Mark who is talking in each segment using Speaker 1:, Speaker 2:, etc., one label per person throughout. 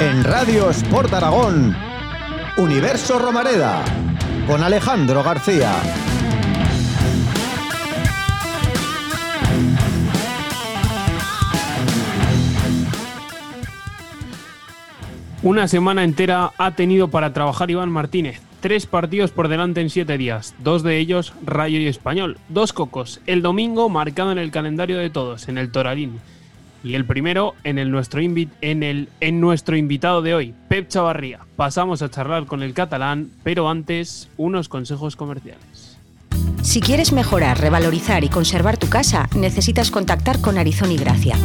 Speaker 1: En Radio Sport Aragón, Universo Romareda, con Alejandro García.
Speaker 2: Una semana entera ha tenido para trabajar Iván Martínez. Tres partidos por delante en siete días, dos de ellos Rayo y Español, dos cocos, el domingo marcado en el calendario de todos, en el Toralín. Y el primero en, el nuestro, nuestro invitado de hoy, Pep Chavarría. Pasamos a charlar con el catalán, pero antes unos consejos comerciales.
Speaker 3: Si quieres mejorar, revalorizar y conservar tu casa, necesitas contactar con Arizona y Gracia.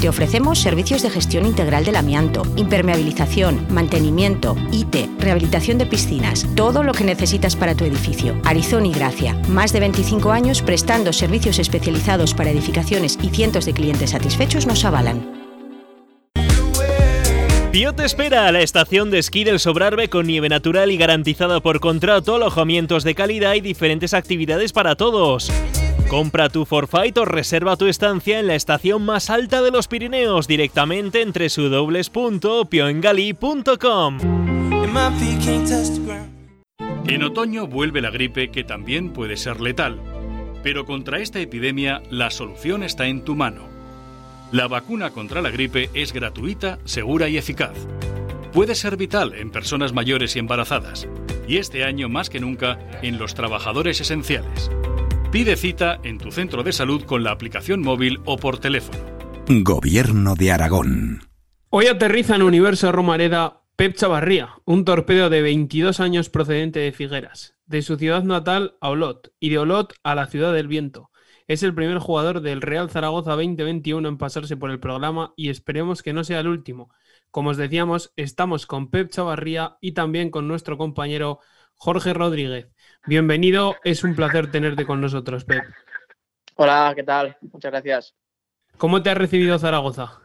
Speaker 3: Te ofrecemos servicios de gestión integral del amianto, impermeabilización, mantenimiento, IT, rehabilitación de piscinas, todo lo que necesitas para tu edificio. Arizona y Gracia, más de 25 años prestando servicios especializados para edificaciones y cientos de clientes satisfechos nos avalan.
Speaker 4: Pío te espera a la estación de esquí del Sobrarbe con nieve natural y garantizada por contrato, alojamientos de calidad y diferentes actividades para todos. Compra tu forfait o reserva tu estancia en la estación más alta de los Pirineos directamente en www.pioengali.com.
Speaker 5: En otoño vuelve la gripe que también puede ser letal. Pero contra esta epidemia la solución está en tu mano. La vacuna contra la gripe es gratuita, segura y eficaz. Puede ser vital en personas mayores y embarazadas, y este año más que nunca en los trabajadores esenciales. Pide cita en tu centro de salud con la aplicación móvil o por teléfono.
Speaker 6: Gobierno de Aragón.
Speaker 2: Hoy aterriza en Universo Romareda Pep Chavarría, un torpedo de 22 años procedente de Figueras, de su ciudad natal a Olot y de Olot a la Ciudad del Viento. Es el primer jugador del Real Zaragoza 2021 en pasarse por el programa y esperemos que no sea el último. Como os decíamos, estamos con Pep Chavarría y también con nuestro compañero Jorge Rodríguez. Bienvenido, es un placer tenerte con nosotros, Pep.
Speaker 7: Hola, ¿qué tal? Muchas gracias.
Speaker 2: ¿Cómo te ha recibido Zaragoza?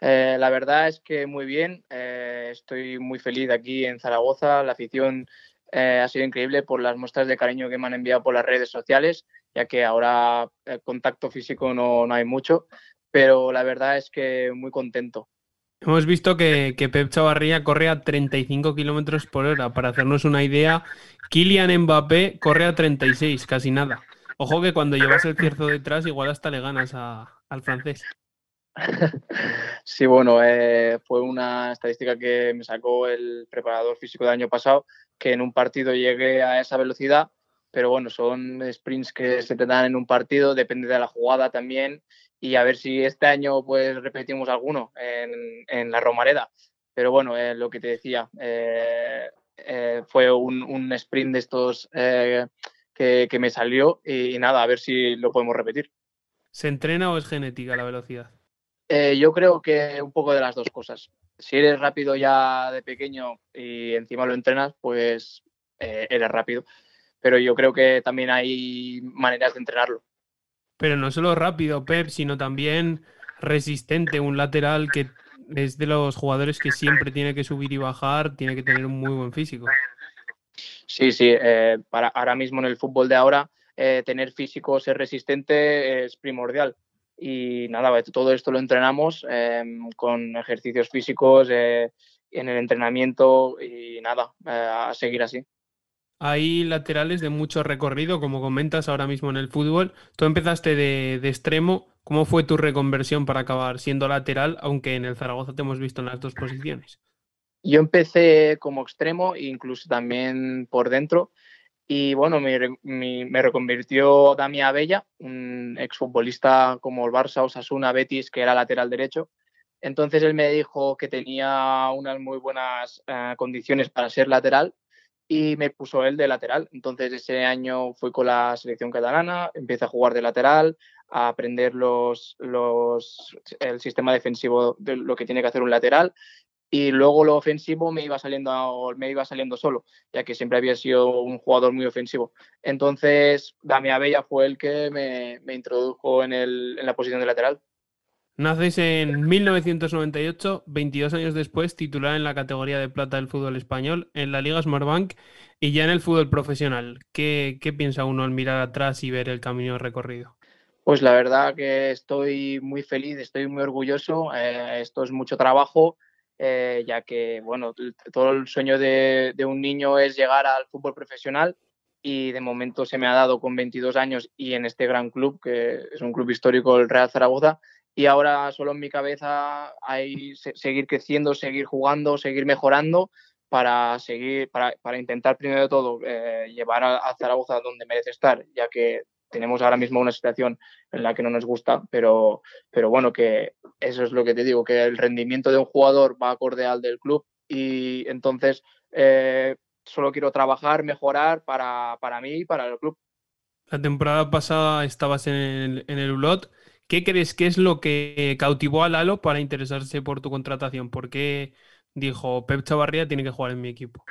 Speaker 7: Eh, la verdad es que muy bien. Eh, estoy muy feliz aquí en Zaragoza. La afición eh, ha sido increíble por las muestras de cariño que me han enviado por las redes sociales, ya que ahora el contacto físico no, no hay mucho, pero la verdad es que muy contento.
Speaker 2: Hemos visto que, Pep Chavarría corre a 35 kilómetros por hora. Para hacernos una idea, Kylian Mbappé corre a 36, casi nada. Ojo que cuando llevas el cierzo detrás, igual hasta le ganas al francés.
Speaker 7: Sí, bueno, eh, fue una estadística que me sacó el preparador físico del año pasado, que en un partido llegué a esa velocidad, pero bueno, son sprints que se te dan en un partido, depende de la jugada también, y a ver si este año pues repetimos alguno en, la Romareda. Pero bueno, eh, lo que te decía, eh, eh, fue un, sprint de estos que, me salió y, nada, a ver si lo podemos repetir.
Speaker 2: ¿Se entrena o es genética la velocidad?
Speaker 7: yo creo que un poco de las dos cosas. Si eres rápido ya de pequeño y encima lo entrenas, pues eres rápido. Pero yo creo que también hay maneras de entrenarlo
Speaker 2: pero no solo rápido, Pep, sino también resistente, un lateral que es de los jugadores que siempre tiene que subir y bajar, tiene que tener un muy buen físico.
Speaker 7: Sí, sí, eh, para ahora mismo en el fútbol de ahora, eh, tener físico, ser resistente es primordial. Y nada, todo esto lo entrenamos em, con ejercicios físicos, eh, en el entrenamiento y nada, a seguir así.
Speaker 2: Hay laterales de mucho recorrido, como comentas ahora mismo en el fútbol. Tú empezaste de, extremo. ¿Cómo fue tu reconversión para acabar siendo lateral, aunque en el Zaragoza te hemos visto en las dos posiciones?
Speaker 7: Yo empecé como extremo, incluso también por dentro. Y bueno, me, me, reconvirtió Dami Abella, un exfutbolista como el Barça, Osasuna, Betis, que era lateral derecho. Entonces él me dijo que tenía unas muy buenas eh, condiciones para ser lateral y me puso él de lateral. Entonces ese año fui con la selección catalana, empecé a jugar de lateral, a aprender los, los, el sistema defensivo de lo que tiene que hacer un lateral y luego lo ofensivo me iba saliendo me iba saliendo solo, ya que siempre había sido un jugador muy ofensivo. Entonces Damián Abella fue el que me, me introdujo en, el, en la posición de lateral.
Speaker 2: Naces en 1998, 22 años después, titular en la categoría de plata del fútbol español, en la Liga Smartbank y ya en el fútbol profesional. ¿Qué, piensa uno al mirar atrás y ver el camino recorrido?
Speaker 7: Pues la verdad que estoy muy feliz, estoy muy orgulloso. Eh, esto es mucho trabajo, eh, ya que bueno, todo el sueño de, de, un niño es llegar al fútbol profesional y de momento se me ha dado con 22 años y en este gran club, que es un club histórico, el Real Zaragoza, y ahora solo en mi cabeza hay seguir creciendo, seguir jugando, seguir mejorando para seguir, para, para intentar primero de todo eh, llevar a, Zaragoza donde merece estar, ya que tenemos ahora mismo una situación en la que no nos gusta, pero, pero bueno, que eso es lo que te digo, que el rendimiento de un jugador va acorde al del club y entonces eh, solo quiero trabajar, mejorar para, para mí y para el club.
Speaker 2: La temporada pasada estabas en el, en el ULOT. ¿Qué crees que es lo que cautivó a Lalo para interesarse por tu contratación? ¿Por qué dijo Pep Chavarría tiene que jugar en mi equipo?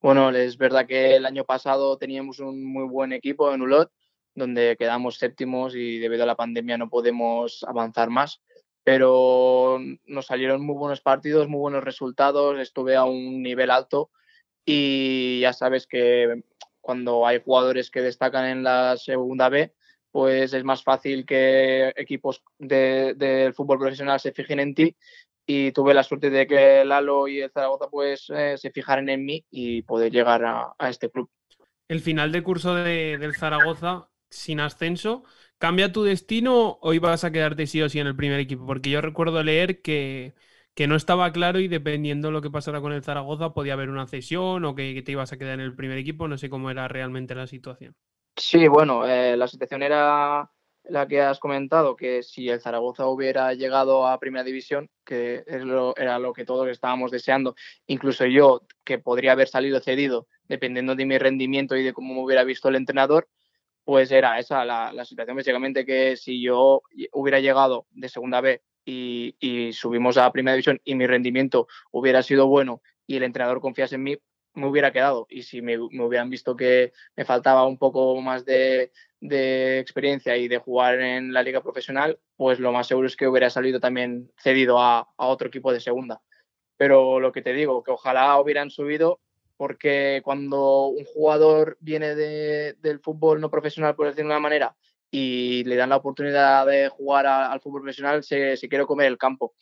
Speaker 7: Bueno, es verdad que el año pasado teníamos un muy buen equipo en ULOT, donde quedamos séptimos y debido a la pandemia no podemos avanzar más. Pero nos salieron muy buenos partidos, muy buenos resultados, estuve a un nivel alto y ya sabes que cuando hay jugadores que destacan en la segunda B, pues es más fácil que equipos del de, fútbol profesional se fijen en ti y tuve la suerte de que Lalo y el Zaragoza pues eh, se fijaran en mí y poder llegar a, este club.
Speaker 2: El final de curso de, del Zaragoza sin ascenso, ¿cambia tu destino o ibas a quedarte sí o sí en el primer equipo? Porque yo recuerdo leer que, que no estaba claro y dependiendo de lo que pasara con el Zaragoza podía haber una cesión o que, te ibas a quedar en el primer equipo, no sé cómo era realmente la situación.
Speaker 7: Sí, bueno, eh, la situación era la que has comentado, que si el Zaragoza hubiera llegado a Primera División, que lo, era lo que todos estábamos deseando, incluso yo, que podría haber salido cedido, dependiendo de mi rendimiento y de cómo me hubiera visto el entrenador, pues era esa la, la situación, básicamente que si yo hubiera llegado de Segunda B y, subimos a Primera División y mi rendimiento hubiera sido bueno y el entrenador confiase en mí, me hubiera quedado. Y si me, hubieran visto que me faltaba un poco más de, experiencia y de jugar en la liga profesional, pues lo más seguro es que hubiera salido también cedido a, otro equipo de segunda. Pero lo que te digo, que ojalá hubieran subido, porque cuando un jugador viene de, del fútbol no profesional, por decirlo de una manera, y le dan la oportunidad de jugar al fútbol profesional, se, se quiere comer el campo.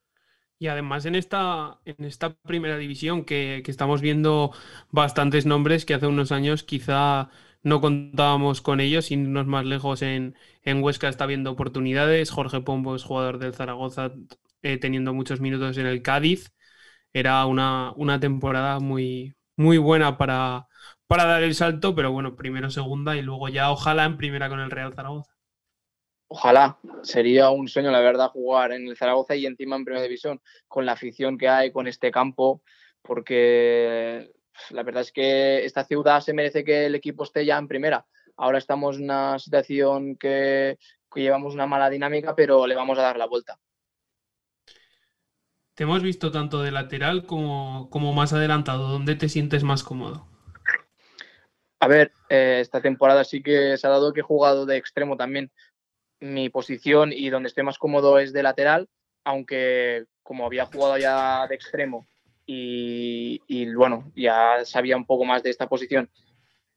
Speaker 2: Y además en esta, en esta primera división que, que, estamos viendo bastantes nombres que hace unos años quizá no contábamos con ellos, y irnos más lejos en, en Huesca está viendo oportunidades. Jorge Pombo es jugador del Zaragoza eh, teniendo muchos minutos en el Cádiz. Era una, una temporada muy, muy buena para, para dar el salto, pero bueno, primero segunda y luego ya ojalá en primera con el Real Zaragoza.
Speaker 7: Ojalá, sería un sueño, la verdad, jugar en el Zaragoza y encima en Primera División, con la afición que hay, con este campo, porque la verdad es que esta ciudad se merece que el equipo esté ya en primera. Ahora estamos en una situación que, que llevamos una mala dinámica, pero le vamos a dar la vuelta.
Speaker 2: Te hemos visto tanto de lateral como, como más adelantado. ¿Dónde te sientes más cómodo?
Speaker 7: A ver, eh, esta temporada sí que se ha dado que he jugado de extremo también, mi posición y donde estoy más cómodo es de lateral, aunque como había jugado ya de extremo y, y, bueno, ya sabía un poco más de esta posición,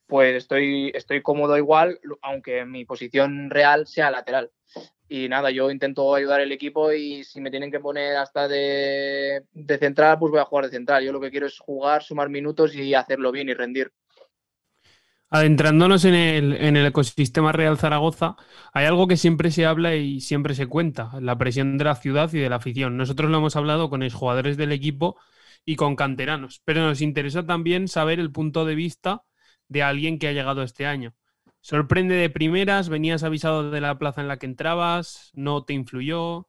Speaker 7: pues estoy, estoy cómodo igual, aunque mi posición real sea lateral. Y nada, yo intento ayudar al equipo y si me tienen que poner hasta de, de central, pues voy a jugar de central. Yo lo que quiero es jugar, sumar minutos y hacerlo bien y rendir.
Speaker 2: Adentrándonos en el, en el, ecosistema Real Zaragoza, hay algo que siempre se habla y siempre se cuenta, la presión de la ciudad y de la afición. Nosotros lo hemos hablado con los jugadores del equipo y con canteranos, pero nos interesa también saber el punto de vista de alguien que ha llegado este año. ¿Sorprende de primeras? ¿Venías avisado de la plaza en la que entrabas? ¿No te influyó?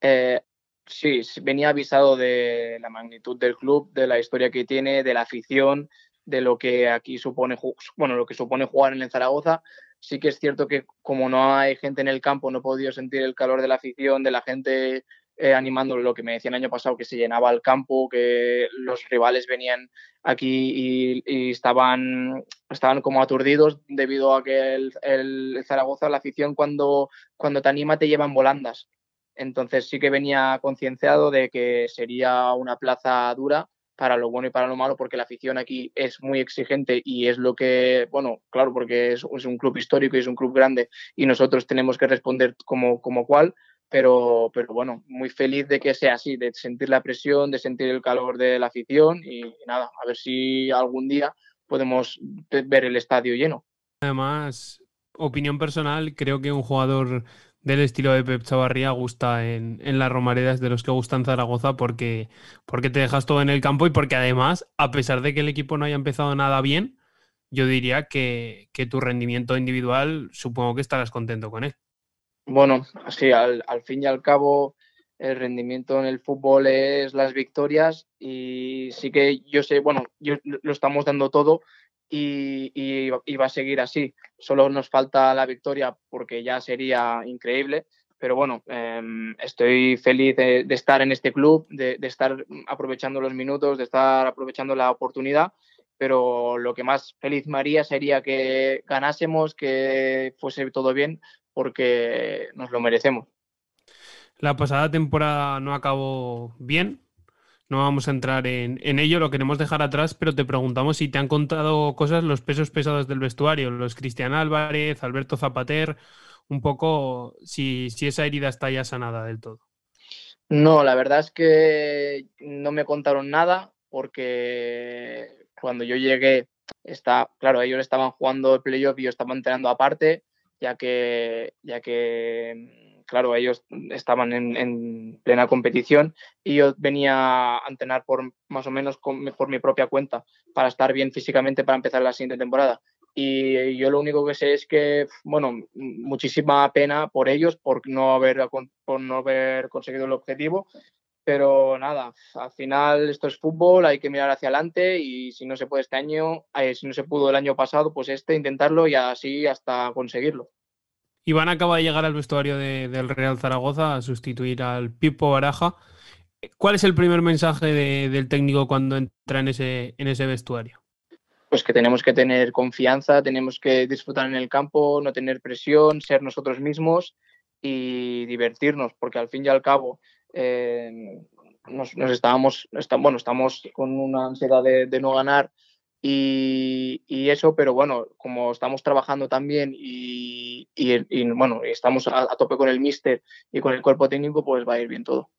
Speaker 7: Eh, sí, venía avisado de la magnitud del club, de la historia que tiene, de la afición, de lo que aquí supone, bueno, lo que supone jugar en el Zaragoza. Sí que es cierto que como no hay gente en el campo, no he podido sentir el calor de la afición, de la gente eh, animando lo que me decían el año pasado, que se llenaba el campo, que los rivales venían aquí y, estaban, estaban como aturdidos debido a que el, el, Zaragoza, la afición, cuando, cuando te anima te llevan volandas. Entonces sí que venía concienciado de que sería una plaza dura para lo bueno y para lo malo, porque la afición aquí es muy exigente y es lo que, bueno, claro, porque es, un club histórico y es un club grande y nosotros tenemos que responder como, como cual, pero, pero bueno, muy feliz de que sea así, de sentir la presión, de sentir el calor de la afición y, nada, a ver si algún día podemos ver el estadio lleno.
Speaker 2: Además, opinión personal, creo que un jugador del estilo de Pep Chavarría gusta en, en las Romaredas de los que gustan Zaragoza porque, porque te dejas todo en el campo y porque además, a pesar de que el equipo no haya empezado nada bien, yo diría que, que tu rendimiento individual supongo que estarás contento con él.
Speaker 7: Bueno, así al, al fin y al cabo el rendimiento en el fútbol es las victorias y sí que yo sé, bueno, yo, lo estamos dando todo y, va a seguir así. Solo nos falta la victoria porque ya sería increíble. Pero bueno, em, estoy feliz de, estar en este club, de, estar aprovechando los minutos, de estar aprovechando la oportunidad. Pero lo que más feliz me haría sería que ganásemos, que fuese todo bien, porque nos lo merecemos.
Speaker 2: La pasada temporada no acabó bien, no vamos a entrar en, ello, lo queremos dejar atrás, pero te preguntamos si te han contado cosas los pesos pesados del vestuario, los Cristian Álvarez, Alberto Zapater, un poco si, si esa herida está ya sanada del todo.
Speaker 7: No, la verdad es que no me contaron nada porque cuando yo llegué, está, claro, ellos estaban jugando el playoff y yo estaba entrenando aparte, ya que, ya que claro, ellos estaban en, plena competición y yo venía a entrenar por más o menos por mi propia cuenta para estar bien físicamente para empezar la siguiente temporada. Y yo lo único que sé es que, bueno, muchísima pena por ellos, por no haber, por no haber conseguido el objetivo, pero nada, al final esto es fútbol, hay que mirar hacia adelante y si no se puede este año, eh, si no se pudo el año pasado, pues este, intentarlo y así hasta conseguirlo.
Speaker 2: Iván acaba de llegar al vestuario del Real Zaragoza a sustituir al Pipo Baraja. ¿Cuál es el primer mensaje del técnico cuando entra en ese, en ese vestuario?
Speaker 7: Pues que tenemos que tener confianza, tenemos que disfrutar en el campo, no tener presión, ser nosotros mismos y divertirnos, porque al fin y al cabo eh, nos, estábamos, bueno, estamos con una ansiedad de no ganar y, eso, pero bueno, como estamos trabajando también y, y, bueno, estamos a, tope con el míster y con el cuerpo técnico, pues va a ir bien todo.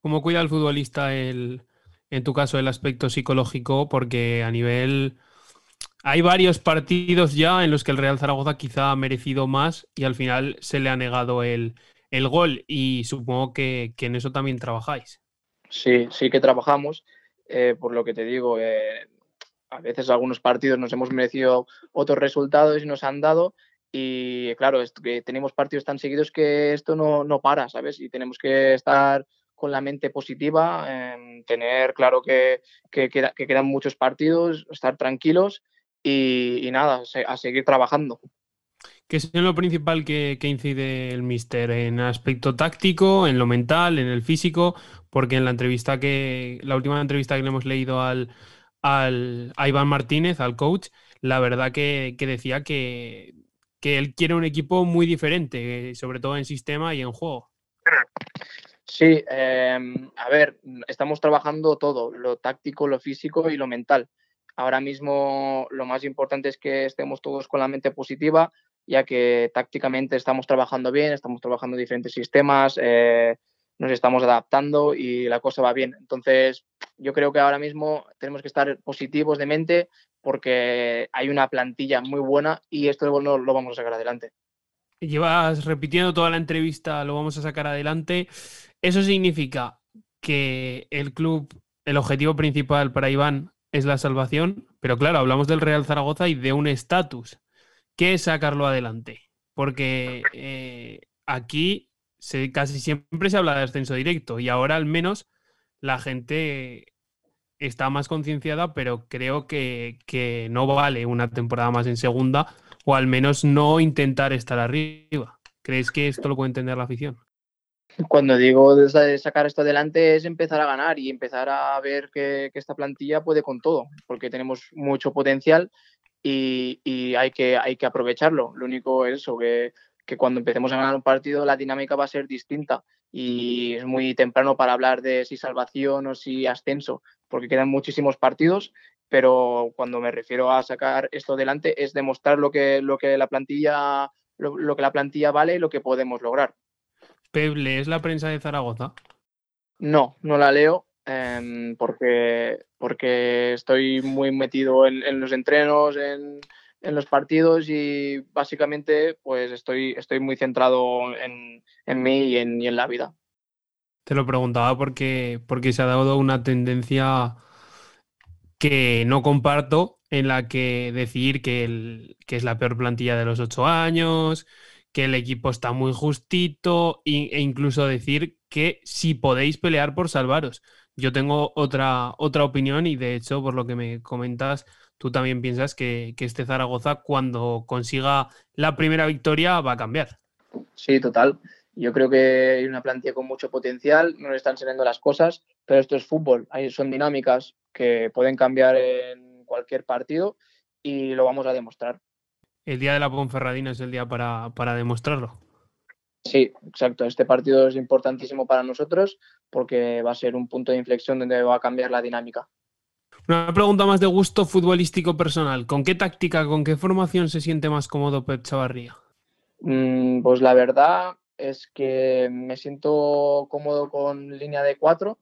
Speaker 2: ¿Cómo cuida el futbolista el, en tu caso el aspecto psicológico? Porque a nivel... Hay varios partidos ya en los que el Real Zaragoza quizá ha merecido más y al final se le ha negado el, el gol y supongo que, que, en eso también trabajáis.
Speaker 7: Sí, sí que trabajamos. Eh, por lo que te digo, eh, a veces algunos partidos nos hemos merecido otros resultados y nos han dado. Y claro, que tenemos partidos tan seguidos que esto no, no para, ¿sabes? Y tenemos que estar con la mente positiva, tener claro que, que, quedan muchos partidos, estar tranquilos y, nada, a seguir trabajando.
Speaker 2: ¿Qué es lo principal que, que, incide el Mister? ¿En aspecto táctico, en lo mental, en el físico? Porque en la entrevista que, la última entrevista que le hemos leído al, al, a Iván Martínez, al coach, la verdad que, decía que, él quiere un equipo muy diferente, sobre todo en sistema y en juego.
Speaker 7: Sí, em, a ver, estamos trabajando todo, lo táctico, lo físico y lo mental. Ahora mismo lo más importante es que estemos todos con la mente positiva, ya que tácticamente estamos trabajando bien, estamos trabajando diferentes sistemas, eh, nos estamos adaptando y la cosa va bien. Entonces, yo creo que ahora mismo tenemos que estar positivos de mente porque hay una plantilla muy buena y esto lo, lo vamos a sacar adelante.
Speaker 2: Llevas repitiendo toda la entrevista, lo vamos a sacar adelante. Eso significa que el club, el objetivo principal para Iván es la salvación, pero claro, hablamos del Real Zaragoza y de un estatus. ¿Qué es sacarlo adelante? Porque eh, aquí se, casi siempre se habla de ascenso directo y ahora al menos la gente está más concienciada, pero creo que, no vale una temporada más en segunda o al menos no intentar estar arriba. ¿Crees que esto lo puede entender la afición?
Speaker 7: Cuando digo sacar esto adelante es empezar a ganar y empezar a ver que, esta plantilla puede con todo, porque tenemos mucho potencial y, hay, que, hay que aprovecharlo. Lo único es eso, que que cuando empecemos a ganar un partido la dinámica va a ser distinta y es muy temprano para hablar de si salvación o si ascenso, porque quedan muchísimos partidos, pero cuando me refiero a sacar esto adelante es demostrar lo que, lo que la plantilla lo, que la plantilla vale y lo que podemos lograr.
Speaker 2: Pep, ¿lees la prensa de Zaragoza?
Speaker 7: No, no la leo em, porque, porque estoy muy metido en, los entrenos, en, los partidos y básicamente pues estoy, estoy muy centrado en, mí y en, en, la vida.
Speaker 2: Te lo preguntaba porque, porque se ha dado una tendencia que no comparto en la que decir que, el, que es la peor plantilla de los ocho años, que el equipo está muy justito e incluso decir que si podéis pelear por salvaros. Yo tengo otra, otra opinión y de hecho, por lo que me comentas, tú también piensas que, que este Zaragoza cuando consiga la primera victoria va a cambiar.
Speaker 7: Sí, total. Yo creo que hay una plantilla con mucho potencial, no le están saliendo las cosas, pero esto es fútbol, ahí son dinámicas que pueden cambiar en cualquier partido y lo vamos a demostrar
Speaker 2: el día de la Ponferradina es el día para, demostrarlo.
Speaker 7: Sí, exacto. Este partido es importantísimo para nosotros porque va a ser un punto de inflexión donde va a cambiar la dinámica.
Speaker 2: Una pregunta más de gusto futbolístico personal. ¿Con qué táctica, con qué formación se siente más cómodo Pep Chavarría?
Speaker 7: Mm, pues la verdad es que me siento cómodo con línea de cuatro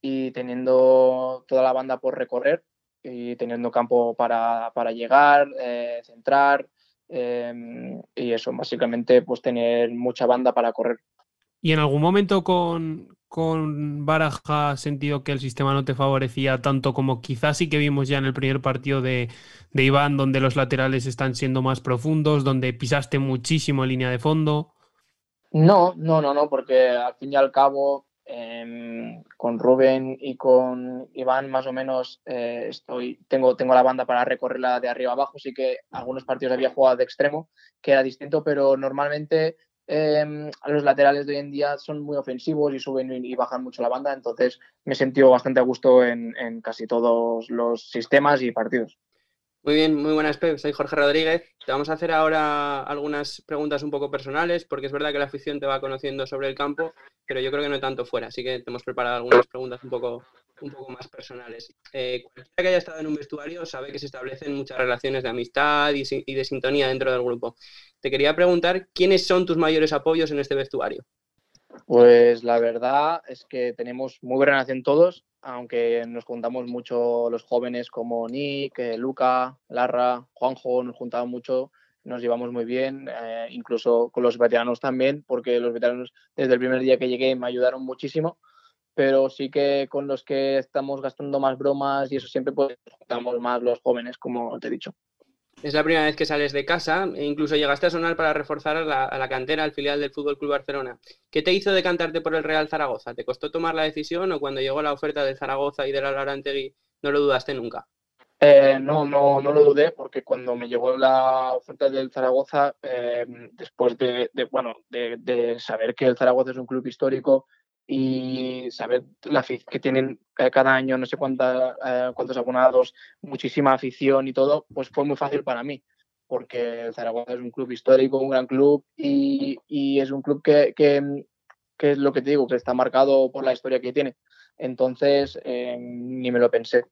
Speaker 7: y teniendo toda la banda por recorrer y teniendo campo para, llegar, eh, centrar, Em, y eso, básicamente, pues tener mucha banda para correr.
Speaker 2: ¿Y en algún momento con, con Baraja sentido que el sistema no te favorecía tanto como quizás sí que vimos ya en el primer partido de, de Iván, donde los laterales están siendo más profundos, donde pisaste muchísimo en línea de fondo?
Speaker 7: No, no, no, no, porque al fin y al cabo Em, con Rubén y con Iván más o menos eh, estoy, tengo, tengo la banda para recorrerla de arriba abajo, sí que algunos partidos había jugado de extremo, que era distinto, pero normalmente em, los laterales de hoy en día son muy ofensivos y suben y bajan mucho la banda, entonces me he sentido bastante a gusto en, en casi todos los sistemas y partidos.
Speaker 8: Muy bien, muy buenas. Soy Jorge Rodríguez. Te vamos a hacer ahora algunas preguntas un poco personales, porque es verdad que la afición te va conociendo sobre el campo, pero yo creo que no tanto fuera, así que te hemos preparado algunas preguntas un poco, un poco más personales. Eh, cualquiera que haya estado en un vestuario sabe que se establecen muchas relaciones de amistad y, y de sintonía dentro del grupo. Te quería preguntar, ¿quiénes son tus mayores apoyos en este vestuario?
Speaker 7: Pues la verdad es que tenemos muy buena relación todos, aunque nos juntamos mucho los jóvenes como Nick, eh, Luca, Larra, Juanjo, nos juntamos mucho, nos llevamos muy bien, eh, incluso con los veteranos también, porque los veteranos desde el primer día que llegué me ayudaron muchísimo, pero sí que con los que estamos gastando más bromas y eso siempre pues juntamos más los jóvenes, como te he dicho.
Speaker 8: Es la primera vez que sales de casa e incluso llegaste a sonar para reforzar a la, cantera, al filial del Fútbol Club Barcelona. ¿Qué te hizo decantarte por el Real Zaragoza? ¿Te costó tomar la decisión o cuando llegó la oferta del Zaragoza y del Alarantegui no lo dudaste nunca?
Speaker 7: Eh, no, no, no lo dudé porque cuando me llegó la oferta del Zaragoza, eh, después de, bueno, de, saber que el Zaragoza es un club histórico, y saber la que tienen cada año no sé cuánta, eh, cuántos abonados, muchísima afición y todo, pues fue muy fácil para mí, porque Zaragoza es un club histórico, un gran club y, y es un club que, que, que, es lo que te digo, que está marcado por la historia que tiene. Entonces, eh, ni me lo pensé.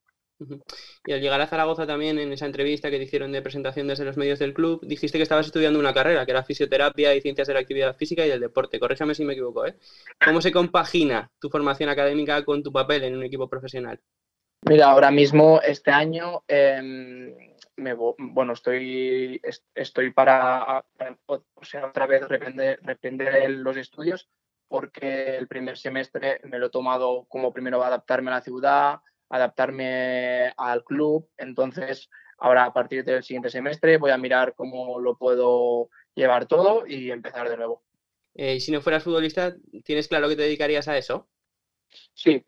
Speaker 8: Y al llegar a Zaragoza también, en esa entrevista que te hicieron de presentación desde los medios del club, dijiste que estabas estudiando una carrera, que era fisioterapia y ciencias de la actividad física y del deporte. Corréjame si me equivoco, ¿eh? ¿Cómo se compagina tu formación académica con tu papel en un equipo profesional?
Speaker 7: Mira, ahora mismo, este año, em, bueno, estoy, estoy para, o sea, otra vez reprender los estudios porque el primer semestre me lo he tomado como primero adaptarme a la ciudad, adaptarme al club. Entonces, ahora a partir del siguiente semestre voy a mirar cómo lo puedo llevar todo y empezar de nuevo.
Speaker 8: Eh, si no fueras futbolista, ¿tienes claro que te dedicarías a eso?
Speaker 7: Sí.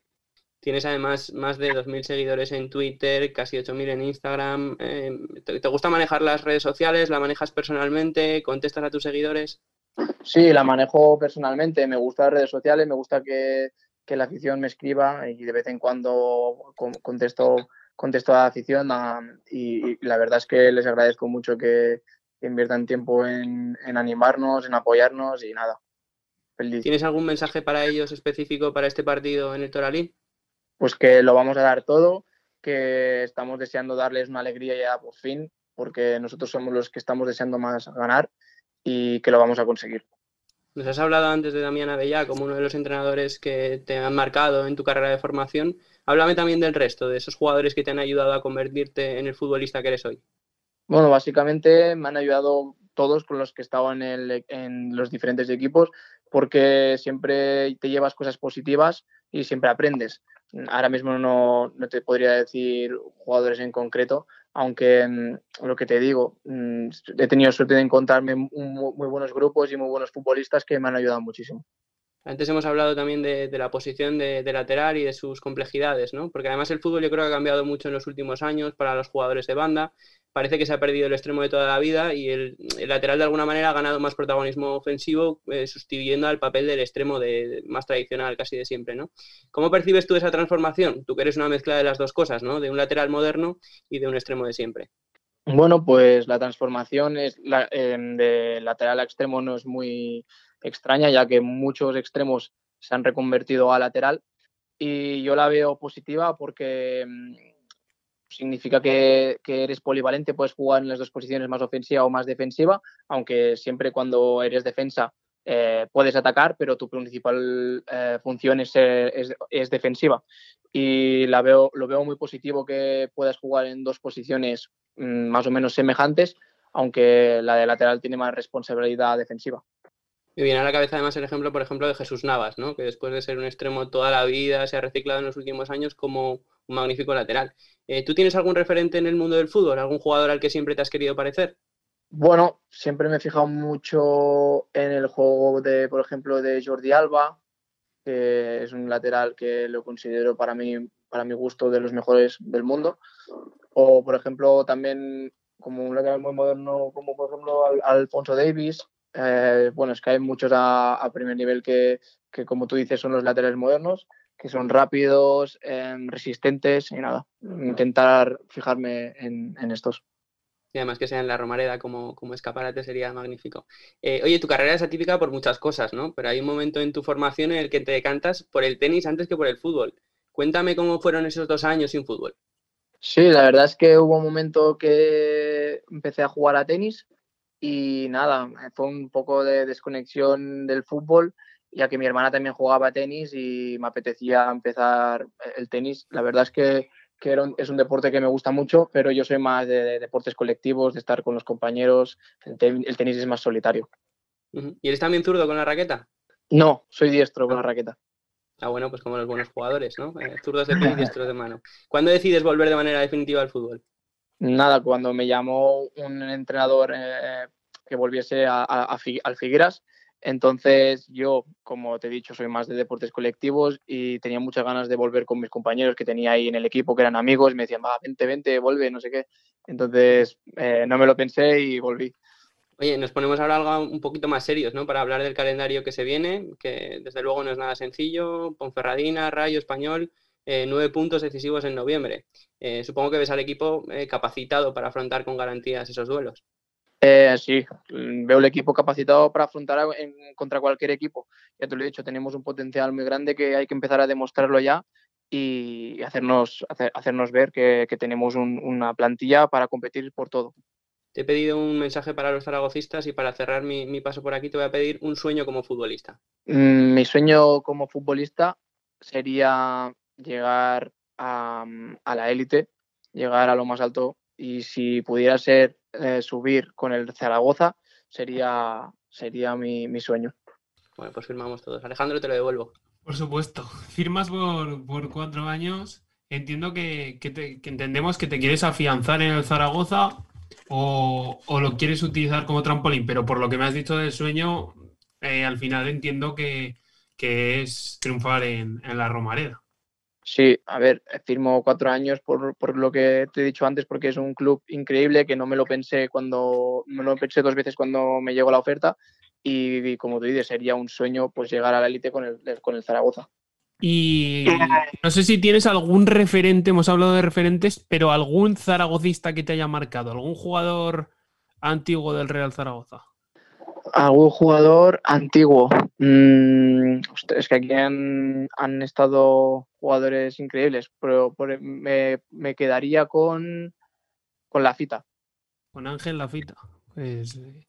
Speaker 8: Tienes además más de 2.000 seguidores en Twitter, casi 8.000 en Instagram. Eh, ¿te, gusta manejar las redes sociales? ¿La manejas personalmente? ¿Contestas a tus seguidores?
Speaker 7: Sí, la manejo personalmente. Me gusta las redes sociales, me gusta que, que la afición me escriba y de vez en cuando contesto, contesto a la afición y, la verdad es que les agradezco mucho que, que inviertan tiempo en, animarnos, en apoyarnos y nada.
Speaker 8: ¿Tienes algún mensaje para ellos específico para este partido en el Toralín?
Speaker 7: Pues que lo vamos a dar todo, que estamos deseando darles una alegría ya por fin, porque nosotros somos los que estamos deseando más ganar y que lo vamos a conseguir.
Speaker 8: Nos has hablado antes de Damián Avellá como uno de los entrenadores que te han marcado en tu carrera de formación. Háblame también del resto, de esos jugadores que te han ayudado a convertirte en el futbolista que eres hoy.
Speaker 7: Bueno, básicamente me han ayudado todos con los que estado en, en los diferentes equipos porque siempre te llevas cosas positivas y siempre aprendes. Ahora mismo no, no te podría decir jugadores en concreto, aunque mm, lo que te digo, mm, he tenido suerte de encontrarme muy buenos grupos y muy buenos futbolistas que me han ayudado muchísimo.
Speaker 8: Antes hemos hablado también de, la posición de, lateral y de sus complejidades, ¿no? Porque además el fútbol yo creo que ha cambiado mucho en los últimos años para los jugadores de banda. Parece que se ha perdido el extremo de toda la vida y el, lateral de alguna manera ha ganado más protagonismo ofensivo, eh, sustituyendo al papel del extremo de, más tradicional casi de siempre, ¿no? ¿Cómo percibes tú esa transformación? Tú que eres una mezcla de las dos cosas, ¿no? De un lateral moderno y de un extremo de siempre.
Speaker 7: Bueno, pues la transformación es em, de lateral a extremo no es muy extraña, ya que muchos extremos se han reconvertido a lateral y yo la veo positiva porque mm, significa que, eres polivalente, puedes jugar en las dos posiciones más ofensiva o más defensiva, aunque siempre cuando eres defensa eh, puedes atacar, pero tu principal eh, función es, es, defensiva. Y la veo, lo veo muy positivo que puedas jugar en dos posiciones mm, más o menos semejantes, aunque la de lateral tiene más responsabilidad defensiva.
Speaker 8: Me viene a la cabeza además el ejemplo, por ejemplo, de Jesús Navas, ¿no? que después de ser un extremo toda la vida se ha reciclado en los últimos años como un magnífico lateral. Eh, ¿Tú tienes algún referente en el mundo del fútbol? ¿Algún jugador al que siempre te has querido parecer?
Speaker 7: Bueno, siempre me he fijado mucho en el juego de, por ejemplo, de Jordi Alba, que es un lateral que lo considero para mí, para mi gusto, de los mejores del mundo. O, por ejemplo, también como un lateral muy moderno, como por ejemplo Alfonso Davis, eh, bueno, es que hay muchos a, primer nivel que, como tú dices, son los laterales modernos, que son rápidos, em, resistentes y nada, intentar fijarme en, estos.
Speaker 8: Y además que sea en la Romareda como, como escaparate sería magnífico. Eh, oye, tu carrera es atípica por muchas cosas, ¿no? Pero hay un momento en tu formación en el que te decantas por el tenis antes que por el fútbol. Cuéntame cómo fueron esos dos años sin fútbol.
Speaker 7: Sí, la verdad es que hubo un momento que empecé a jugar a tenis y nada, fue un poco de desconexión del fútbol, ya que mi hermana también jugaba tenis y me apetecía empezar el tenis. La verdad es que, es un deporte que me gusta mucho, pero yo soy más de, deportes colectivos, de estar con los compañeros. El, tenis es más solitario.
Speaker 8: ¿Y eres también zurdo con la raqueta?
Speaker 7: No, soy diestro con la raqueta.
Speaker 8: Ah, bueno, pues como los buenos jugadores, ¿no? Eh, zurdos de pie y diestros de mano. ¿Cuándo decides volver de manera definitiva al fútbol?
Speaker 7: Nada, cuando me llamó un entrenador eh, que volviese a, al Figueras. Entonces yo, como te he dicho, soy más de deportes colectivos y tenía muchas ganas de volver con mis compañeros que tenía ahí en el equipo, que eran amigos, me decían, va, vente, vente, vuelve, no sé qué. Entonces eh, no me lo pensé y volví.
Speaker 8: Oye, nos ponemos ahora algo un poquito más serios, ¿no? Para hablar del calendario que se viene, que desde luego no es nada sencillo. Ponferradina, Rayo, Español, eh, nueve puntos decisivos en noviembre. Eh, supongo que ves al equipo capacitado para afrontar con garantías esos duelos.
Speaker 7: Eh, sí, veo el equipo capacitado para afrontar contra cualquier equipo. Ya te lo he dicho, tenemos un potencial muy grande que hay que empezar a demostrarlo ya y hacernos, hacernos ver que, tenemos una plantilla para competir por todo.
Speaker 8: Te he pedido un mensaje para los zaragocistas y para cerrar mi, paso por aquí te voy a pedir un sueño como futbolista.
Speaker 7: Mm, mi sueño como futbolista sería llegar a, a la élite, llegar a lo más alto y si pudiera ser eh, subir con el Zaragoza sería, sería mi, sueño.
Speaker 8: Bueno, pues firmamos todos. Alejandro, te lo devuelvo.
Speaker 2: Por supuesto. Firmas por, cuatro años. Entiendo que, entendemos que te quieres afianzar en el Zaragoza o, lo quieres utilizar como trampolín, pero por lo que me has dicho del sueño, eh, al final entiendo que, es triunfar en, en la Romareda.
Speaker 7: Sí, a ver, firmo cuatro años por, por, lo que te he dicho antes, porque es un club increíble que no me lo pensé cuando, me lo pensé dos veces cuando me llegó la oferta y, como tú dices, sería un sueño pues llegar a la élite con el, con el Zaragoza.
Speaker 2: Y no sé si tienes algún referente, hemos hablado de referentes, pero algún zaragocista que te haya marcado, algún jugador antiguo del Real Zaragoza?
Speaker 7: Algún jugador antiguo. Mm, es que aquí han, estado jugadores increíbles, pero me, me, quedaría con, con la fita.
Speaker 2: Con Ángel la fita. Pues, eh,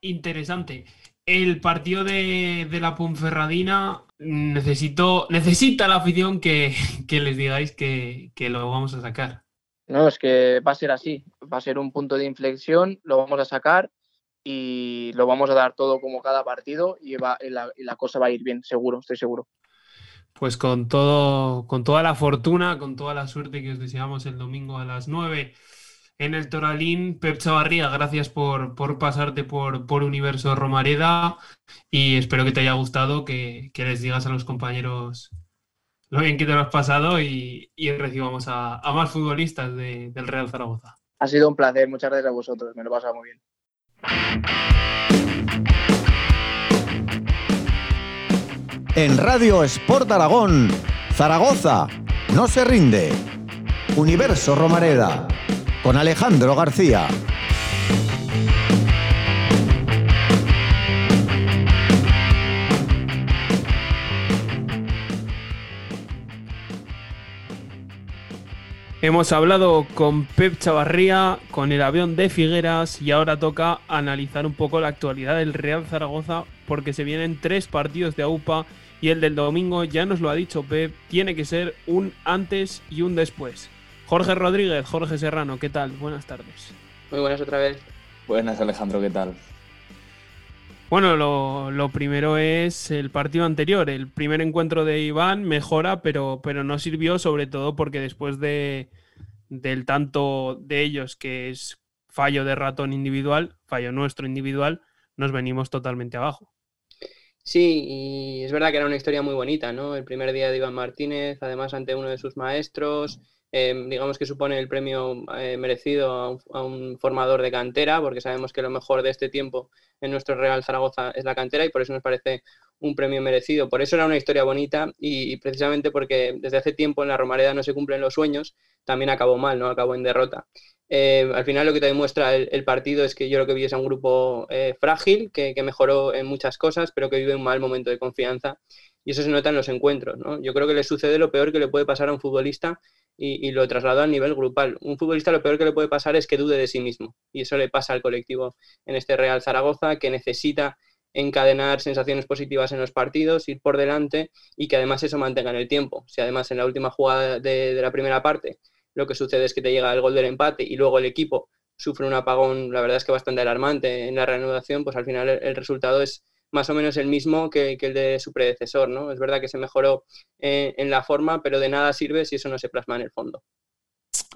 Speaker 2: interesante. El partido de, la Ponferradina necesito, necesita la afición que, les digáis que, que lo vamos a sacar.
Speaker 7: No, es que va a ser así. Va a ser un punto de inflexión, lo vamos a sacar y lo vamos a dar todo como cada partido y, la, cosa va a ir bien, seguro, estoy seguro.
Speaker 2: Pues con todo, con toda la fortuna, con toda la suerte que os deseamos el domingo a las 9 en el Toralín. Pep Chavarría, gracias por, pasarte por, por, Universo Romareda y espero que te haya gustado, que, les digas a los compañeros lo bien que te lo has pasado y, recibamos a, más futbolistas del Real Zaragoza.
Speaker 7: Ha sido un placer, muchas gracias a vosotros, me lo he pasado muy bien.
Speaker 1: En Radio Sport Aragón, Zaragoza, no se rinde. Universo Romareda, con Alejandro García.
Speaker 2: Hemos hablado con Pep Chavarría, con el avión de Figueras y ahora toca analizar un poco la actualidad del Real Zaragoza porque se vienen tres partidos de AUPA y el del domingo, ya nos lo ha dicho Pep, tiene que ser un antes y un después. Jorge Rodríguez, Jorge Serrano, ¿qué tal? Buenas tardes.
Speaker 8: Muy buenas otra vez.
Speaker 9: Buenas Alejandro, ¿qué tal?
Speaker 2: Bueno, lo, primero es el partido anterior. El primer encuentro de Iván mejora, pero, pero no sirvió, sobre todo porque después de, del tanto de ellos, que es fallo de ratón individual, fallo nuestro individual, nos venimos totalmente abajo.
Speaker 8: Sí, y es verdad que era una historia muy bonita, ¿no? El primer día de Iván Martínez, además ante uno de sus maestros, Em, digamos que supone el premio eh, merecido a un, formador de cantera, porque sabemos que lo mejor de este tiempo en nuestro Real Zaragoza es la cantera y por eso nos parece un premio merecido. Por eso era una historia bonita y, precisamente porque desde hace tiempo en la Romareda no se cumplen los sueños, también acabó mal, ¿no? Acabó en derrota. Eh, al final lo que te demuestra el, partido es que yo lo que vi es a un grupo eh, frágil, que, que, mejoró en muchas cosas, pero que vive un mal momento de confianza. Y eso se nota en los encuentros. ¿no? Yo creo que le sucede lo peor que le puede pasar a un futbolista y, lo traslado a nivel grupal. Un futbolista lo peor que le puede pasar es que dude de sí mismo y eso le pasa al colectivo en este Real Zaragoza que necesita encadenar sensaciones positivas en los partidos, ir por delante y que además eso mantenga en el tiempo. Si además en la última jugada de, la primera parte lo que sucede es que te llega el gol del empate y luego el equipo sufre un apagón, la verdad es que bastante alarmante en la reanudación, pues al final el resultado es más o menos el mismo que, el de su predecesor, ¿no? Es verdad que se mejoró eh, en la forma, pero de nada sirve si eso no se plasma en el fondo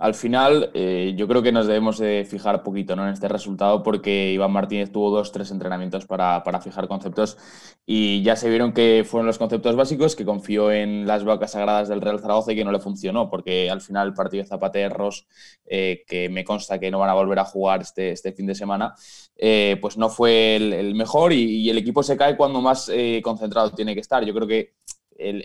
Speaker 9: al final eh, yo creo que nos debemos de fijar poquito ¿no? en este resultado porque Iván Martínez tuvo dos, tres entrenamientos para, fijar conceptos y ya se vieron que fueron los conceptos básicos, que confió en las vacas sagradas del Real Zaragoza y que no le funcionó porque al final el partido de Zapaterros, eh, que me consta que no van a volver a jugar este, este fin de semana, eh, pues no fue el, mejor y, el equipo se cae cuando más concentrado tiene que estar. Yo creo que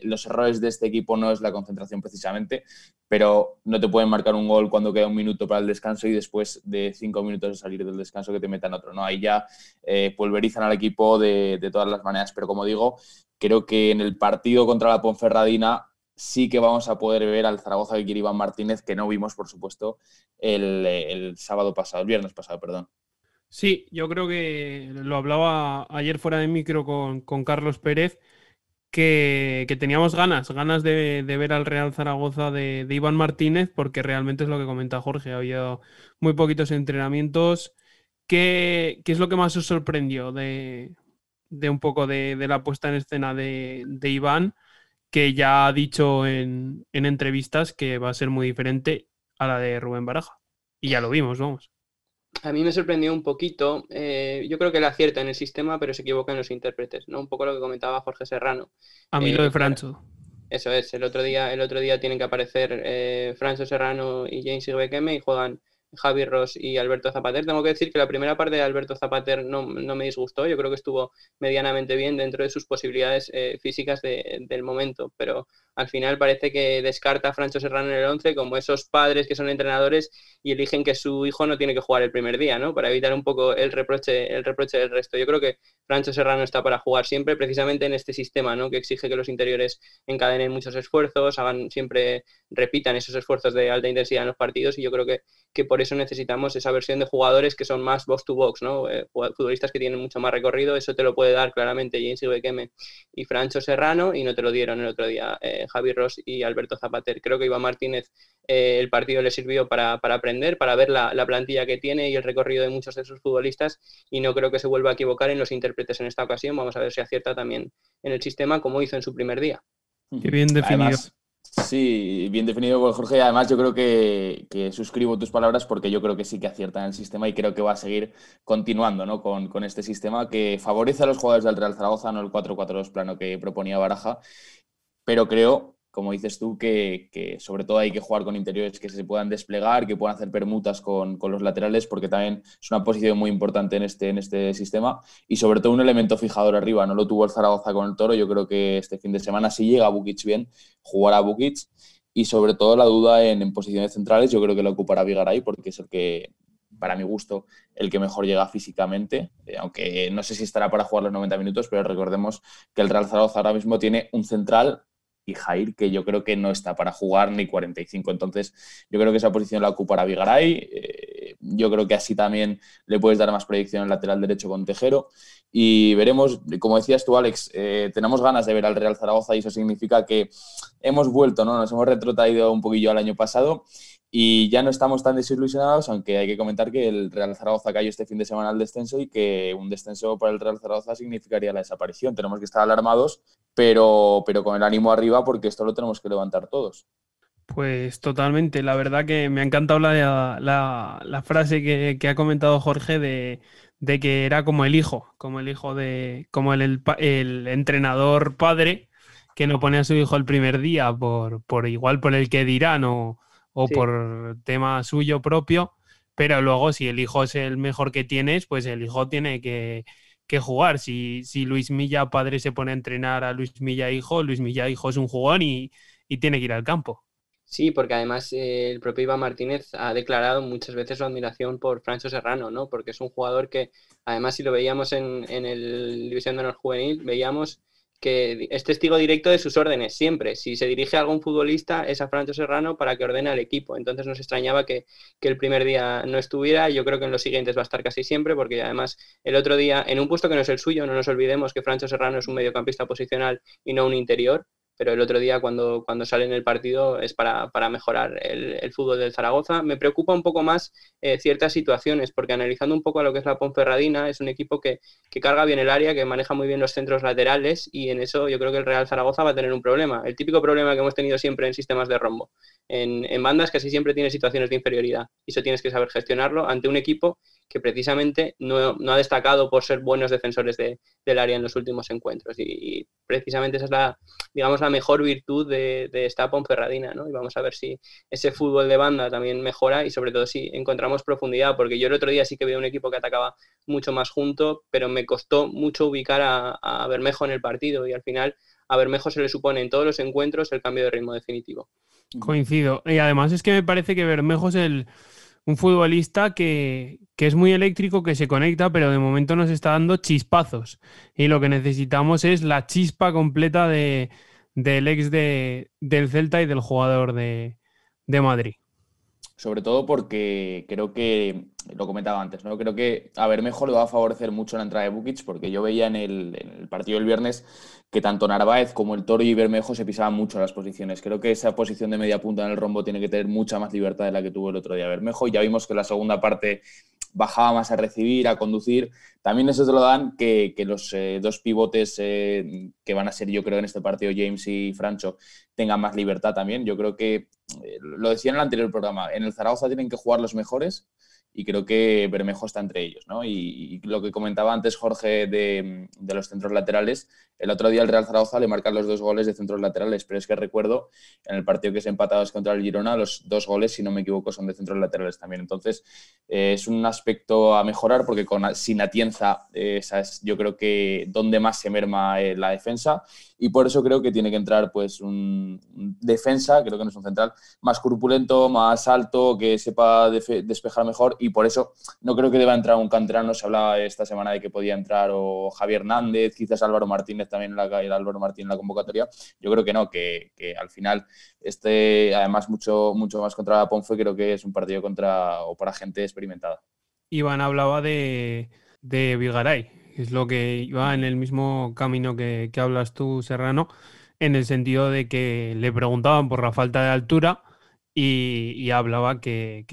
Speaker 9: los errores de este equipo no es la concentración precisamente, pero no te pueden marcar un gol cuando queda un minuto para el descanso y después de cinco minutos de salir del descanso que te metan otro. ¿no? Ahí ya eh, pulverizan al equipo de, todas las maneras, pero como digo, creo que en el partido contra la Ponferradina sí que vamos a poder ver al Zaragoza quiere Iván Martínez, que no vimos, por supuesto, el, sábado pasado, el viernes pasado, perdón.
Speaker 2: Sí, yo creo que lo hablaba ayer fuera de micro con, con Carlos Pérez que, teníamos ganas, ganas de, ver al Real Zaragoza de, Iván Martínez, porque realmente es lo que comenta Jorge, había muy poquitos entrenamientos. ¿Qué, es lo que más os sorprendió de, un poco de, la puesta en escena de, Iván, que ya ha dicho en, en entrevistas que va a ser muy diferente a la de Rubén Baraja? Y ya lo vimos, vamos.
Speaker 8: A mí me sorprendió un poquito, eh, yo creo que él acierta en el sistema, pero se equivoca en los intérpretes, ¿no? Un poco lo que comentaba Jorge Serrano.
Speaker 2: A mí lo de eh, Francho.
Speaker 8: Eso es, el otro día, el otro día tienen que aparecer eh, Francho Serrano y James Igbekeme y juegan Javi Ross y Alberto Zapater. Tengo que decir que la primera parte de Alberto Zapater no, me disgustó, yo creo que estuvo medianamente bien dentro de sus posibilidades físicas del momento, pero al final parece que descarta a Francho Serrano en el 11 como esos padres que son entrenadores y eligen que su hijo no tiene que jugar el primer día, ¿no? Para evitar un poco el reproche, el reproche del resto. Yo creo que Francho Serrano está para jugar siempre precisamente en este sistema, ¿no? Que exige que los interiores encadenen muchos esfuerzos, hagan siempre, repitan esos esfuerzos de alta intensidad en los partidos y yo creo que, que por eso necesitamos esa versión de jugadores que son más box to box, ¿no? Eh, futbolistas que tienen mucho más recorrido, eso te lo puede dar claramente James Ibequeme y Francho Serrano y no te lo dieron el otro día eh, Javi Ross y Alberto Zapater. Creo que Iván Martínez eh, el partido le sirvió para, aprender, para ver la, plantilla que tiene y el recorrido de muchos de sus futbolistas y no creo que se vuelva a equivocar en los intérpretes en esta ocasión. Vamos a ver si acierta también en el sistema como hizo en su primer día.
Speaker 2: Qué bien definido.
Speaker 9: Sí, bien definido Jorge. Además, yo creo que, suscribo tus palabras porque yo creo que sí que acierta el sistema y creo que va a seguir continuando ¿no? con, con este sistema que favorece a los jugadores del Real Zaragoza, no el 4-4-2 plano que proponía Baraja, pero creo como dices tú, que, sobre todo hay que jugar con interiores que se puedan desplegar, que puedan hacer permutas con, los laterales, porque también es una posición muy importante en este, en este sistema. Y sobre todo un elemento fijador arriba. No lo tuvo el Zaragoza con el Toro. Yo creo que este fin de semana, si llega Bukic bien, jugará Bukic. Y sobre todo la duda en, posiciones centrales, yo creo que lo ocupará Vigaray, porque es el que, para mi gusto, el que mejor llega físicamente, eh, aunque no sé si estará para jugar los 90 minutos, pero recordemos que el Real Zaragoza ahora mismo tiene un central y Jair, que yo creo que no está para jugar ni 45. Entonces, yo creo que esa posición la ocupará Vigaray. Eh, yo creo que así también le puedes dar más proyección al lateral derecho con Tejero. Y veremos, como decías tú, Alex, eh, tenemos ganas de ver al Real Zaragoza y eso significa que hemos vuelto, ¿no? Nos hemos retrotraído un poquillo al año pasado y ya no estamos tan desilusionados, aunque hay que comentar que el Real Zaragoza cayó este fin de semana al descenso y que un descenso para el Real Zaragoza significaría la desaparición. Tenemos que estar alarmados, pero, pero con el ánimo arriba porque esto lo tenemos que levantar todos.
Speaker 2: Pues totalmente. La verdad que me ha encantado la, la, frase que, ha comentado Jorge de, que era como el hijo, como el hijo de, como el, el, entrenador padre que no pone a su hijo el primer día por, por igual por el que dirán o o por tema suyo propio, pero luego si el hijo es el mejor que tienes, pues el hijo tiene que, jugar. Si, si, Luis Milla padre se pone a entrenar a Luis Milla hijo, Luis Milla hijo es un jugón y, tiene que ir al campo.
Speaker 8: Sí, porque además eh, el propio Iván Martínez ha declarado muchas veces su admiración por Francho Serrano, ¿no? Porque es un jugador que, además, si lo veíamos en, en el División de Honor Juvenil, veíamos que es testigo directo de sus órdenes, siempre. Si se dirige a algún futbolista, es a Francho Serrano para que ordene al equipo. Entonces nos extrañaba que, que, el primer día no estuviera. Yo creo que en los siguientes va a estar casi siempre, porque además el otro día, en un puesto que no es el suyo, no nos olvidemos que Francho Serrano es un mediocampista posicional y no un interior pero el otro día cuando, cuando sale en el partido es para, mejorar el, fútbol del Zaragoza. Me preocupa un poco más eh, ciertas situaciones, porque analizando un poco a lo que es la Ponferradina, es un equipo que, carga bien el área, que maneja muy bien los centros laterales y en eso yo creo que el Real Zaragoza va a tener un problema. El típico problema que hemos tenido siempre en sistemas de rombo. En, en bandas casi siempre tiene situaciones de inferioridad y eso tienes que saber gestionarlo ante un equipo que precisamente no, ha destacado por ser buenos defensores del área en los últimos encuentros. Y, precisamente esa es la, digamos, la mejor virtud de, esta Ponferradina, ¿no? Y vamos a ver si ese fútbol de banda también mejora y sobre todo si encontramos profundidad, porque yo el otro día sí que vi un equipo que atacaba mucho más junto, pero me costó mucho ubicar a, a Bermejo en el partido y al final a Bermejo se le supone en todos los encuentros el cambio de ritmo definitivo.
Speaker 2: Coincido. Y además es que me parece que Bermejo es el un futbolista que, es muy eléctrico, que se conecta, pero de momento nos está dando chispazos. Y lo que necesitamos es la chispa completa de, del ex de, del Celta y del jugador de, de Madrid
Speaker 9: sobre todo porque creo que, lo comentaba antes, ¿no? creo que a ver mejor le va a favorecer mucho la entrada de Bukic, porque yo veía en el, partido del viernes que tanto Narváez como el Toro y Bermejo se pisaban mucho las posiciones. Creo que esa posición de media punta en el rombo tiene que tener mucha más libertad de la que tuvo el otro día Bermejo. Ya vimos que la segunda parte bajaba más a recibir, a conducir. También eso te lo dan que, los eh, dos pivotes eh, que van a ser, yo creo, en este partido, James y Francho, tengan más libertad también. Yo creo que, eh, lo decía en el anterior programa, en el Zaragoza tienen que jugar los mejores y creo que Bermejo está entre ellos. ¿no? Y, lo que comentaba antes Jorge de, los centros laterales, el otro día el Real Zaragoza le marca los dos goles de centros laterales, pero es que recuerdo en el partido que se empatado contra el Girona, los dos goles, si no me equivoco, son de centros laterales también. Entonces, eh, es un aspecto a mejorar porque con, sin Atienza, eh, esa es yo creo que donde más se merma eh, la defensa. Y por eso creo que tiene que entrar pues un, defensa, creo que no es un central, más corpulento, más alto, que sepa despejar mejor. Y por eso no creo que deba entrar un canterano, se hablaba esta semana de que podía entrar o Javier Hernández, quizás Álvaro Martínez también en la, el Álvaro Martín en la convocatoria, yo creo que no, que, al final este, además mucho, mucho más contra Ponfe, creo que es un partido contra o para gente experimentada.
Speaker 2: Iván hablaba de, de Vigaray, es lo que iba en el mismo camino que, hablas tú, Serrano, en el sentido de que le preguntaban por la falta de altura y, hablaba que,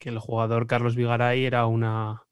Speaker 2: el jugador Carlos Vigaray era una,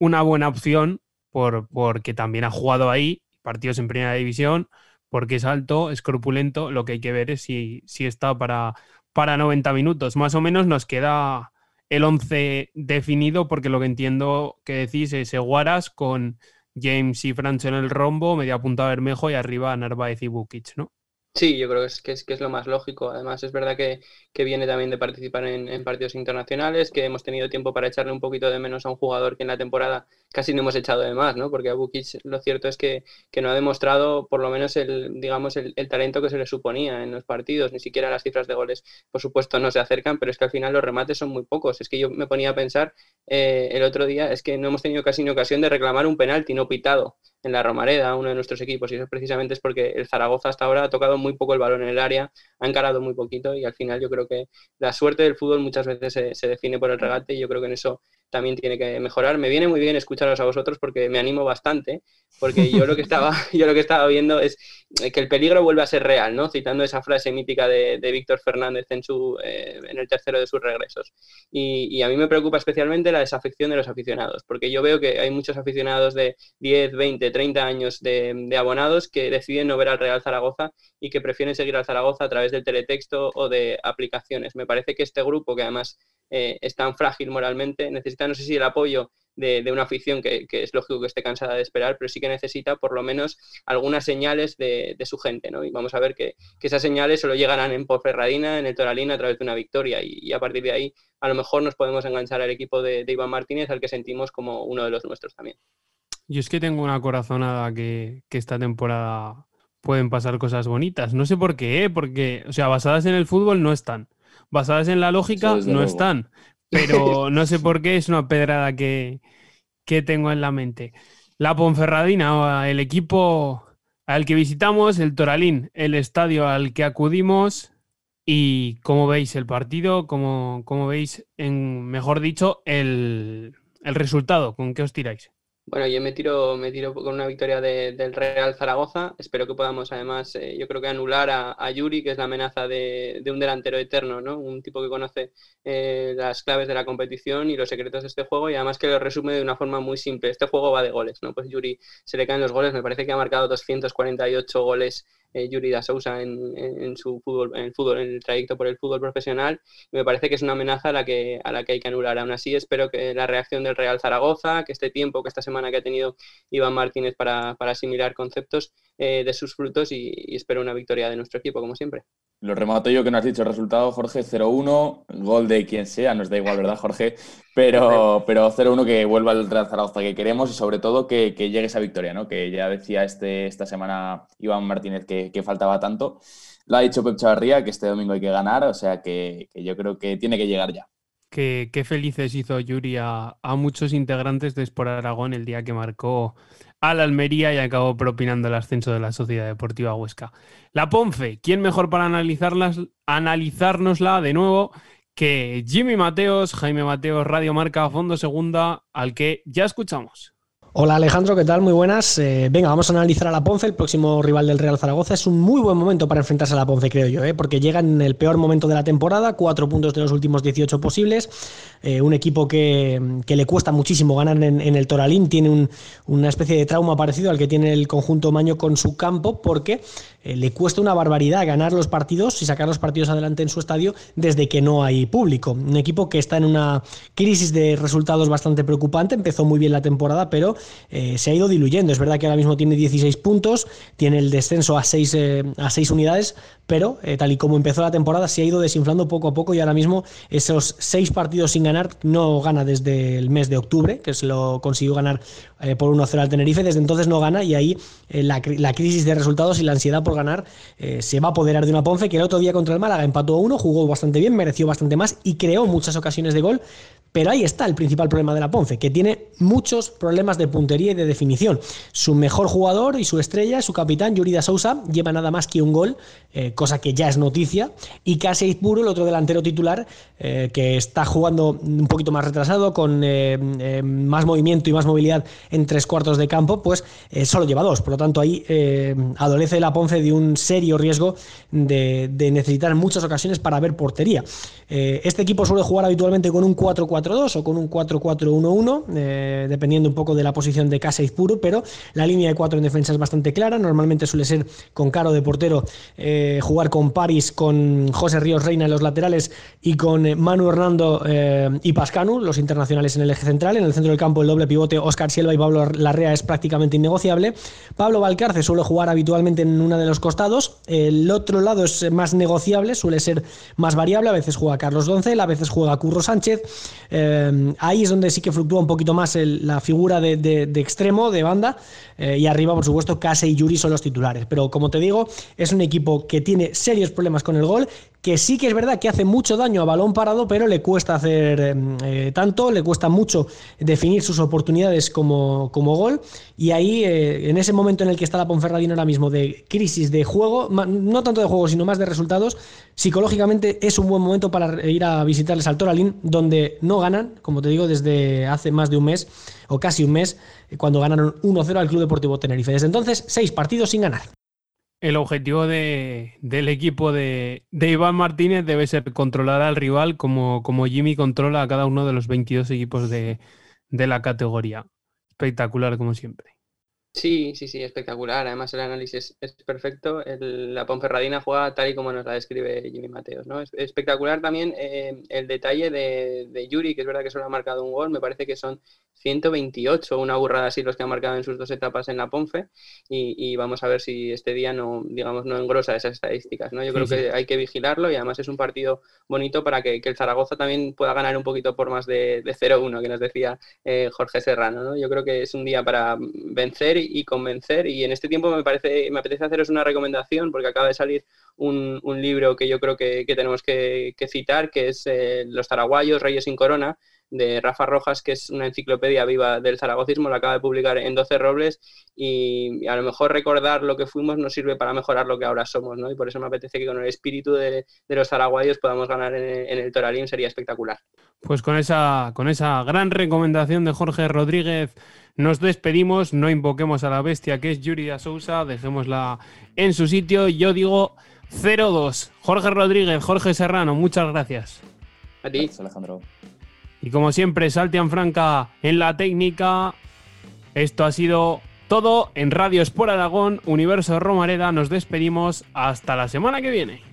Speaker 2: una buena opción por, porque también ha jugado ahí, partidos en primera división, porque es alto, es corpulento, lo que hay que ver es si, si está para, para 90 minutos. Más o menos nos queda el 11 definido, porque lo que entiendo que decís es Eguaras con James y Francho en el rombo, media punta Bermejo y arriba Narváez y Bukic, ¿no?
Speaker 8: Sí, yo creo que es, que es, que es lo más lógico. Además, es verdad que, viene también de participar en, partidos internacionales, que hemos tenido tiempo para echarle un poquito de menos a un jugador que en la temporada casi no hemos echado de más, ¿no? Porque a Bukic lo cierto es que, no ha demostrado por lo menos el, digamos, el, talento que se le suponía en los partidos. Ni siquiera las cifras de goles, por supuesto, no se acercan, pero es que al final los remates son muy pocos. Es que yo me ponía a pensar eh, el otro día, es que no hemos tenido casi ni ocasión de reclamar un penalti no pitado en la Romareda, uno de nuestros equipos, y eso precisamente es porque el Zaragoza hasta ahora ha tocado muy poco el balón en el área, ha encarado muy poquito y al final yo creo que la suerte del fútbol muchas veces se, se define por el regate y yo creo que en eso también tiene que mejorar. Me viene muy bien escucharos a vosotros porque me animo bastante, porque yo lo que estaba, yo lo que estaba viendo es que el peligro vuelve a ser real, ¿no? Citando esa frase mítica de, Víctor Fernández en, su, eh, en el tercero de sus regresos. Y, a mí me preocupa especialmente la desafección de los aficionados, porque yo veo que hay muchos aficionados de 10, 20, 30 años de, de abonados que deciden no ver al Real Zaragoza y que prefieren seguir al Zaragoza a través del teletexto o de aplicaciones. Me parece que este grupo, que además eh, es tan frágil moralmente, necesita, no sé si el apoyo de, una afición que, es lógico que esté cansada de esperar, pero sí que necesita por lo menos algunas señales de, su gente, ¿no? Y vamos a ver que, esas señales solo llegarán en Porferradina, en el Toralín, a través de una victoria, y, a partir de ahí a lo mejor nos podemos enganchar al equipo de, Iván Martínez, al que sentimos como uno de los nuestros también.
Speaker 2: Yo es que tengo una corazonada que, que esta temporada pueden pasar cosas bonitas. No sé por qué, ¿eh? porque, o sea, basadas en el fútbol no están basadas en la lógica no están. Pero no sé por qué es una pedrada que, tengo en la mente. La Ponferradina, el equipo al que visitamos, el Toralín, el estadio al que acudimos. Y cómo veis el partido, cómo, veis, en, mejor dicho, el, el resultado, ¿con qué os tiráis?
Speaker 8: Bueno, yo me tiro, me tiro con una victoria del Real Zaragoza. Espero que podamos, además, eh, yo creo que anular a, Yuri, que es la amenaza de, un delantero eterno, ¿no? Un tipo que conoce eh, las claves de la competición y los secretos de este juego y además que lo resume de una forma muy simple. Este juego va de goles, ¿no? Pues Yuri se le caen los goles. Me parece que ha marcado 248 goles eh, Yuri da Sousa en, su fútbol, en el fútbol, en el trayecto por el fútbol profesional. me parece que es una amenaza a la que, a la que hay que anular. Aún así, espero que la reacción del Real Zaragoza, que este tiempo, que esta semana que ha tenido Iván Martínez para, asimilar conceptos, eh, de sus frutos y espero una victoria de nuestro equipo, como siempre.
Speaker 9: Lo remato yo que no has dicho el resultado, Jorge, 0-1, gol de quien sea, nos da igual, ¿verdad, Jorge? Pero, pero 0-1 que vuelva el Real Zaragoza que queremos y sobre todo que, llegue esa victoria, ¿no? Que ya decía este, esta semana Iván Martínez que, faltaba tanto. Lo ha dicho Pep Chavarría que este domingo hay que ganar, o sea que, yo creo que tiene que llegar ya.
Speaker 2: Qué, felices hizo Yuri a, a muchos integrantes de Sport Aragón el día que marcó al Almería y acabó propinando el ascenso de la Sociedad Deportiva Huesca. La Ponfe, ¿quién mejor para analizarlas, analizárnosla de nuevo que Jimmy Mateos, Jaime Mateos, Radio Marca, Fondo Segunda, al que ya escuchamos?
Speaker 10: Hola Alejandro, ¿qué tal? Muy buenas. Eh, venga, vamos a analizar a la Ponce, el próximo rival del Real Zaragoza. Es un muy buen momento para enfrentarse a la Ponce, creo yo, ¿eh? porque llega en el peor momento de la temporada, cuatro puntos de los últimos 18 posibles. Eh, un equipo que, le cuesta muchísimo ganar en, el Toralín, tiene una especie de trauma parecido al que tiene el conjunto Maño con su campo, porque eh, le cuesta una barbaridad ganar los partidos y sacar los partidos adelante en su estadio desde que no hay público. Un equipo que está en una crisis de resultados bastante preocupante, empezó muy bien la temporada, pero eh, se ha ido diluyendo. Es verdad que ahora mismo tiene 16 puntos, tiene el descenso a 6, eh, a 6 unidades, pero tal y como empezó la temporada se ha ido desinflando poco a poco y ahora mismo esos 6 partidos sin ganar no gana desde el mes de octubre, que se lo consiguió ganar por 1-0 al Tenerife, desde entonces no gana y ahí la, la crisis de resultados y la ansiedad por ganar, eh, se va a apoderar de una Ponce que el otro día contra el Málaga empató a uno, jugó bastante bien, mereció bastante más y creó muchas ocasiones de gol, pero ahí está el principal problema de la Ponce, que tiene muchos problemas de puntería y de definición. Su mejor jugador y su estrella, su capitán, Yurida Sousa, lleva nada más que un gol, eh, cosa que ya es noticia, y casi Puro, el otro delantero titular, eh, que está jugando un poquito más retrasado, con eh, más movimiento y más movilidad en tres cuartos de campo, pues solo lleva dos. Por lo tanto, ahí adolece la Ponce de un serio riesgo de, de necesitar muchas ocasiones para ver portería. este equipo suele jugar habitualmente con un 4-4 o con un 4-4-1-1, eh, dependiendo un poco de la posición de Casa y Puro, pero la línea de 4 en defensa es bastante clara. Normalmente suele ser con Caro de portero, eh, jugar con Paris, con José Ríos Reina en los laterales y con eh, Manu Hernando y Pascanu, los internacionales en el eje central. En el centro del campo, el doble pivote Oscar Silva y Pablo Larrea es prácticamente innegociable. Pablo Valcarce suele jugar habitualmente en uno de los costados. El otro lado es más negociable, suele ser más variable. A veces juega Carlos Doncel, a veces juega Curro Sánchez. Eh, ahí es donde sí que fluctúa un poquito más la figura de, extremo, de banda, eh, y arriba, por supuesto, Case y Yuri son los titulares. Pero como te digo, es un equipo que tiene serios problemas con el gol, que sí que es verdad que hace mucho daño a balón parado, pero le cuesta hacer em, eh, tanto, le cuesta mucho definir sus oportunidades como, como gol. Y ahí, en ese momento en el que está la Ponferradina ahora mismo de crisis de juego, no tanto de juego, sino más de resultados, psicológicamente es un buen momento para ir a visitarles al Toralín, donde no ganan, como te digo, desde hace más de un mes o casi un mes, cuando ganaron 1-0 al Club Deportivo Tenerife. Desde entonces, seis partidos sin ganar.
Speaker 2: El objetivo del equipo de, Iván Martínez debe ser controlar al rival como, como Jimmy controla a cada uno de los 22 equipos de la categoría. Espectacular como siempre.
Speaker 8: Sí, sí, sí, espectacular. Además, el análisis es perfecto. la Ponferradina juega tal y como nos la describe Jimmy Mateos. ¿no? Es espectacular también eh, el detalle de, de, Yuri, que es verdad que solo ha marcado un gol. Me parece que son 128, una burrada así los que ha marcado en sus dos etapas en la Ponfe. Y, vamos a ver si este día no, digamos, no engrosa esas estadísticas. ¿no? Yo creo que hay que vigilarlo y además es un partido bonito para que, el Zaragoza también pueda ganar un poquito por más de, 0-1, que nos decía eh, Jorge Serrano. ¿no? Yo creo que es un día para vencer y convencer. Y en este tiempo me parece, me apetece haceros una recomendación porque acaba de salir un, libro que yo creo que, tenemos que, citar, que es eh, Los Taraguayos, Reyes sin Corona, de Rafa Rojas, que es una enciclopedia viva del zaragocismo, lo acaba de publicar en 12 robles y, a lo mejor recordar lo que fuimos nos sirve para mejorar lo que ahora somos, ¿no? Y por eso me apetece que con el espíritu de, los zaraguayos podamos ganar en, en el Toralín, sería espectacular.
Speaker 2: Pues con esa, con esa gran recomendación de Jorge Rodríguez nos despedimos, no invoquemos a la bestia que es Yuri Sousa, dejémosla en su sitio. Yo digo 0-2. Jorge Rodríguez, Jorge Serrano, muchas gracias.
Speaker 8: A ti.
Speaker 9: Alejandro.
Speaker 2: Y como siempre, Saltian Franca en la técnica. Esto ha sido todo en Radio Sport Aragón, Universo Romareda. Nos despedimos hasta la semana que viene.